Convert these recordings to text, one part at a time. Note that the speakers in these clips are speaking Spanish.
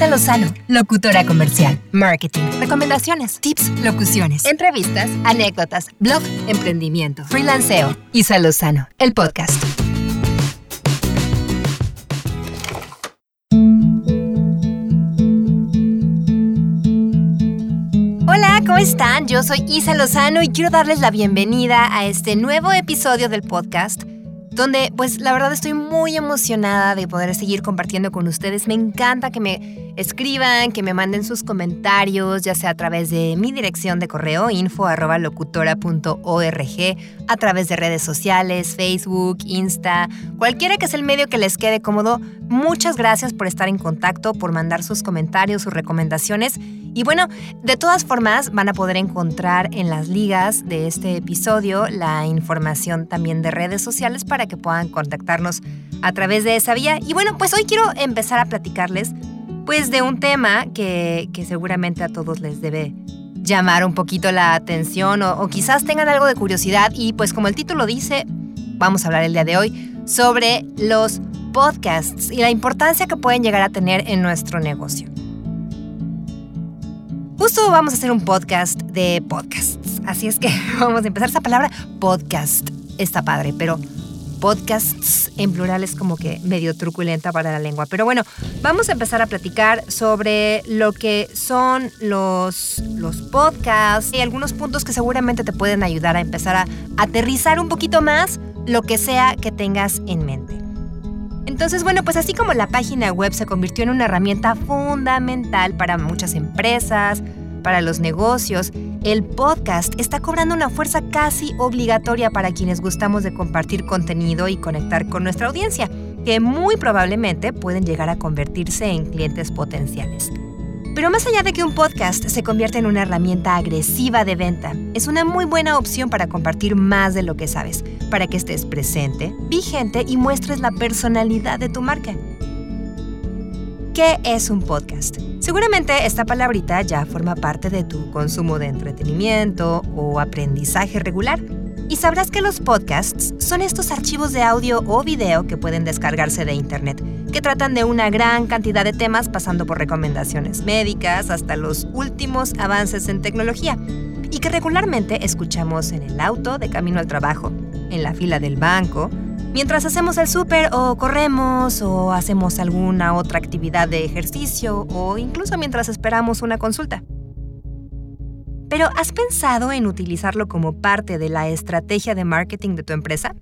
Isa Lozano, locutora comercial, marketing, recomendaciones, tips, locuciones, entrevistas, anécdotas, blog, emprendimiento, freelanceo. Isa Lozano, el podcast. Hola, ¿cómo están? Yo soy Isa Lozano y quiero darles la bienvenida a este nuevo episodio del podcast donde pues la verdad estoy muy emocionada de poder seguir compartiendo con ustedes. Me encanta que me escriban, que me manden sus comentarios, ya sea a través de mi dirección de correo info@locutora.org, a través de redes sociales, Facebook, Insta, cualquiera que sea el medio que les quede cómodo. Muchas gracias por estar en contacto, por mandar sus comentarios, sus recomendaciones y bueno, de todas formas van a poder encontrar en las ligas de este episodio la información también de redes sociales para que puedan contactarnos a través de esa vía. Y bueno, pues hoy quiero empezar a platicarles pues de un tema que, seguramente a todos les debe llamar un poquito la atención o, quizás tengan algo de curiosidad y pues como el título dice, vamos a hablar el día de hoy sobre los podcasts y la importancia que pueden llegar a tener en nuestro negocio. Justo vamos a hacer un podcast de podcasts. Así es que vamos a empezar esa palabra podcast. Está padre, pero podcasts en plural es como que medio truculenta para la lengua. Pero bueno, vamos a empezar a platicar sobre lo que son los, los podcasts y algunos puntos que seguramente te pueden ayudar a empezar a aterrizar un poquito más lo que sea que tengas en mente. Entonces, bueno, pues así como la página web se convirtió en una herramienta fundamental para muchas empresas, para los negocios, el podcast está cobrando una fuerza casi obligatoria para quienes gustamos de compartir contenido y conectar con nuestra audiencia, que muy probablemente pueden llegar a convertirse en clientes potenciales. Pero más allá de que un podcast se convierta en una herramienta agresiva de venta, es una muy buena opción para compartir más de lo que sabes, para que estés presente, vigente y muestres la personalidad de tu marca. ¿Qué es un podcast? Seguramente esta palabrita ya forma parte de tu consumo de entretenimiento o aprendizaje regular y sabrás que los podcasts son estos archivos de audio o video que pueden descargarse de Internet, que tratan de una gran cantidad de temas pasando por recomendaciones médicas hasta los últimos avances en tecnología, y que regularmente escuchamos en el auto de camino al trabajo, en la fila del banco, mientras hacemos el súper o corremos o hacemos alguna otra actividad de ejercicio o incluso mientras esperamos una consulta. Pero ¿has pensado en utilizarlo como parte de la estrategia de marketing de tu empresa?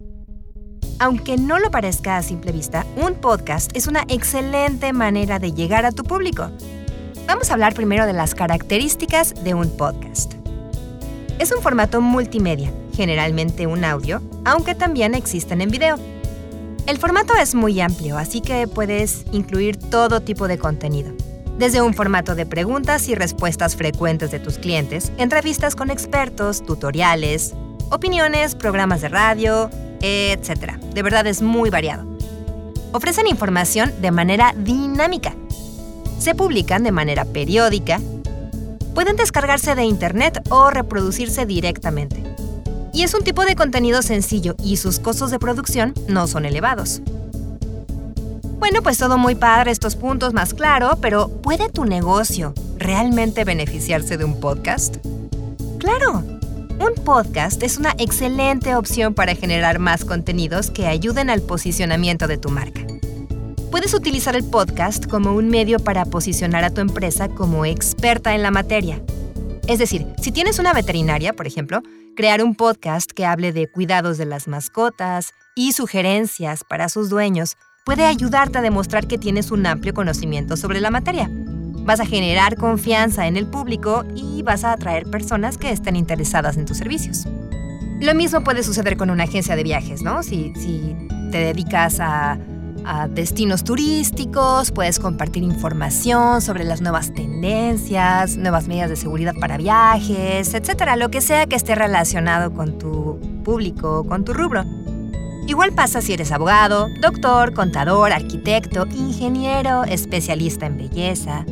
Aunque no lo parezca a simple vista, un podcast es una excelente manera de llegar a tu público. Vamos a hablar primero de las características de un podcast. Es un formato multimedia, generalmente un audio, aunque también existen en video. El formato es muy amplio, así que puedes incluir todo tipo de contenido desde un formato de preguntas y respuestas frecuentes de tus clientes, entrevistas con expertos, tutoriales, opiniones, programas de radio, etc. De verdad es muy variado. Ofrecen información de manera dinámica. Se publican de manera periódica. Pueden descargarse de Internet o reproducirse directamente. Y es un tipo de contenido sencillo y sus costos de producción no son elevados. Bueno, pues todo muy padre estos puntos más claro, pero ¿puede tu negocio realmente beneficiarse de un podcast? Claro, un podcast es una excelente opción para generar más contenidos que ayuden al posicionamiento de tu marca. Puedes utilizar el podcast como un medio para posicionar a tu empresa como experta en la materia. Es decir, si tienes una veterinaria, por ejemplo, crear un podcast que hable de cuidados de las mascotas y sugerencias para sus dueños puede ayudarte a demostrar que tienes un amplio conocimiento sobre la materia. Vas a generar confianza en el público y vas a atraer personas que estén interesadas en tus servicios. Lo mismo puede suceder con una agencia de viajes, ¿no? Si, te dedicas a, a destinos turísticos, puedes compartir información sobre las nuevas tendencias, nuevas medidas de seguridad para viajes, etcétera, lo que sea que esté relacionado con tu público, con tu rubro. Igual pasa si eres abogado, doctor, contador, arquitecto, ingeniero, especialista en belleza.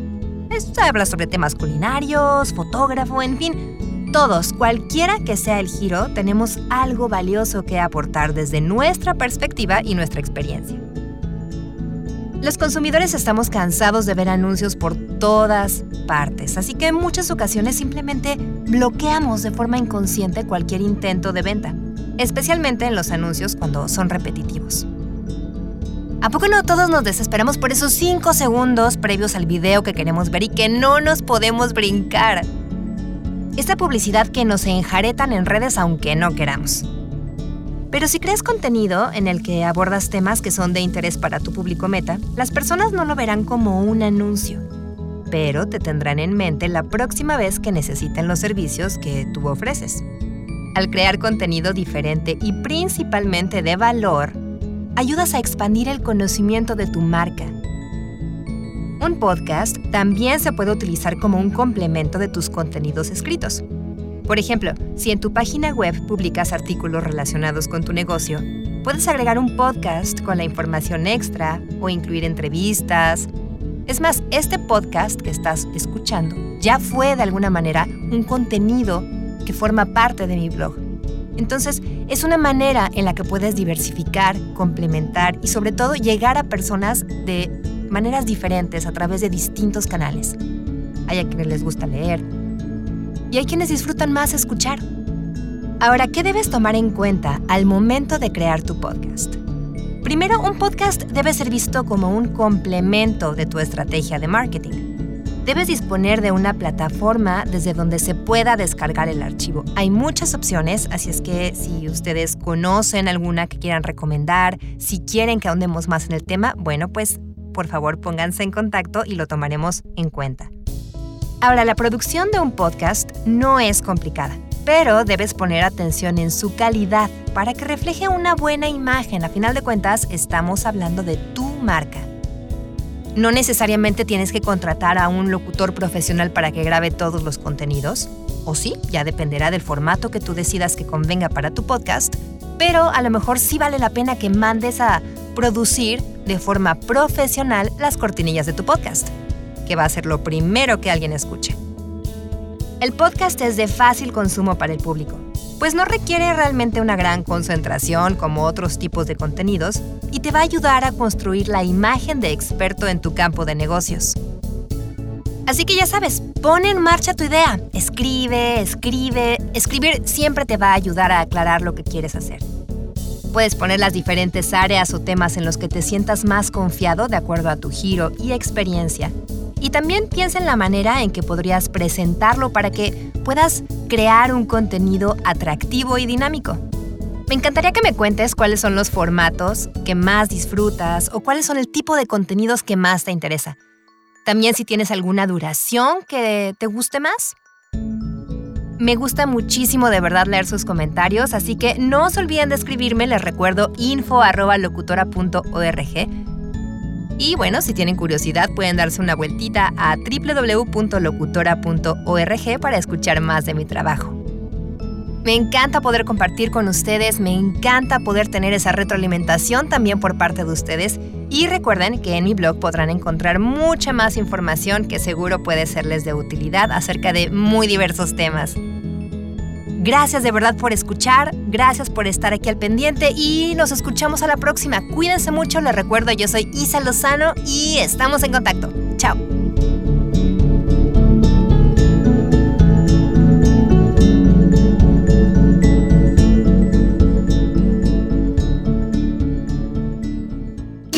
Hablas sobre temas culinarios, fotógrafo, en fin. Todos, cualquiera que sea el giro, tenemos algo valioso que aportar desde nuestra perspectiva y nuestra experiencia. Los consumidores estamos cansados de ver anuncios por todas partes, así que en muchas ocasiones simplemente bloqueamos de forma inconsciente cualquier intento de venta, especialmente en los anuncios cuando son repetitivos. ¿A poco no todos nos desesperamos por esos 5 segundos previos al video que queremos ver y que no nos podemos brincar? Esta publicidad que nos enjaretan en redes aunque no queramos. Pero si creas contenido en el que abordas temas que son de interés para tu público meta, las personas no lo verán como un anuncio, pero te tendrán en mente la próxima vez que necesiten los servicios que tú ofreces. Al crear contenido diferente y principalmente de valor, ayudas a expandir el conocimiento de tu marca. Un podcast también se puede utilizar como un complemento de tus contenidos escritos. Por ejemplo, si en tu página web publicas artículos relacionados con tu negocio, puedes agregar un podcast con la información extra o incluir entrevistas. Es más, este podcast que estás escuchando ya fue de alguna manera un contenido que forma parte de mi blog. Entonces, es una manera en la que puedes diversificar, complementar y sobre todo llegar a personas de maneras diferentes a través de distintos canales. Hay a quienes les gusta leer, y hay quienes disfrutan más escuchar. Ahora, ¿qué debes tomar en cuenta al momento de crear tu podcast? Primero, un podcast debe ser visto como un complemento de tu estrategia de marketing. Debes disponer de una plataforma desde donde se pueda descargar el archivo. Hay muchas opciones, así es que si ustedes conocen alguna que quieran recomendar, si quieren que ahondemos más en el tema, bueno, pues por favor pónganse en contacto y lo tomaremos en cuenta. Ahora, la producción de un podcast no es complicada, pero debes poner atención en su calidad para que refleje una buena imagen. A final de cuentas, estamos hablando de tu marca. No necesariamente tienes que contratar a un locutor profesional para que grabe todos los contenidos, o sí, ya dependerá del formato que tú decidas que convenga para tu podcast, pero a lo mejor sí vale la pena que mandes a producir de forma profesional las cortinillas de tu podcast que va a ser lo primero que alguien escuche. El podcast es de fácil consumo para el público, pues no requiere realmente una gran concentración como otros tipos de contenidos y te va a ayudar a construir la imagen de experto en tu campo de negocios. Así que ya sabes, pon en marcha tu idea, escribe, escribe, escribir siempre te va a ayudar a aclarar lo que quieres hacer. Puedes poner las diferentes áreas o temas en los que te sientas más confiado de acuerdo a tu giro y experiencia y también piensa en la manera en que podrías presentarlo para que puedas crear un contenido atractivo y dinámico. Me encantaría que me cuentes cuáles son los formatos que más disfrutas o cuáles son el tipo de contenidos que más te interesa. También si tienes alguna duración que te guste más. Me gusta muchísimo de verdad leer sus comentarios, así que no se olviden de escribirme, les recuerdo info.locutora.org y bueno, si tienen curiosidad pueden darse una vueltita a www.locutora.org para escuchar más de mi trabajo. Me encanta poder compartir con ustedes, me encanta poder tener esa retroalimentación también por parte de ustedes y recuerden que en mi blog podrán encontrar mucha más información que seguro puede serles de utilidad acerca de muy diversos temas. Gracias de verdad por escuchar, gracias por estar aquí al pendiente y nos escuchamos a la próxima. Cuídense mucho, les recuerdo, yo soy Isa Lozano y estamos en contacto. Chao.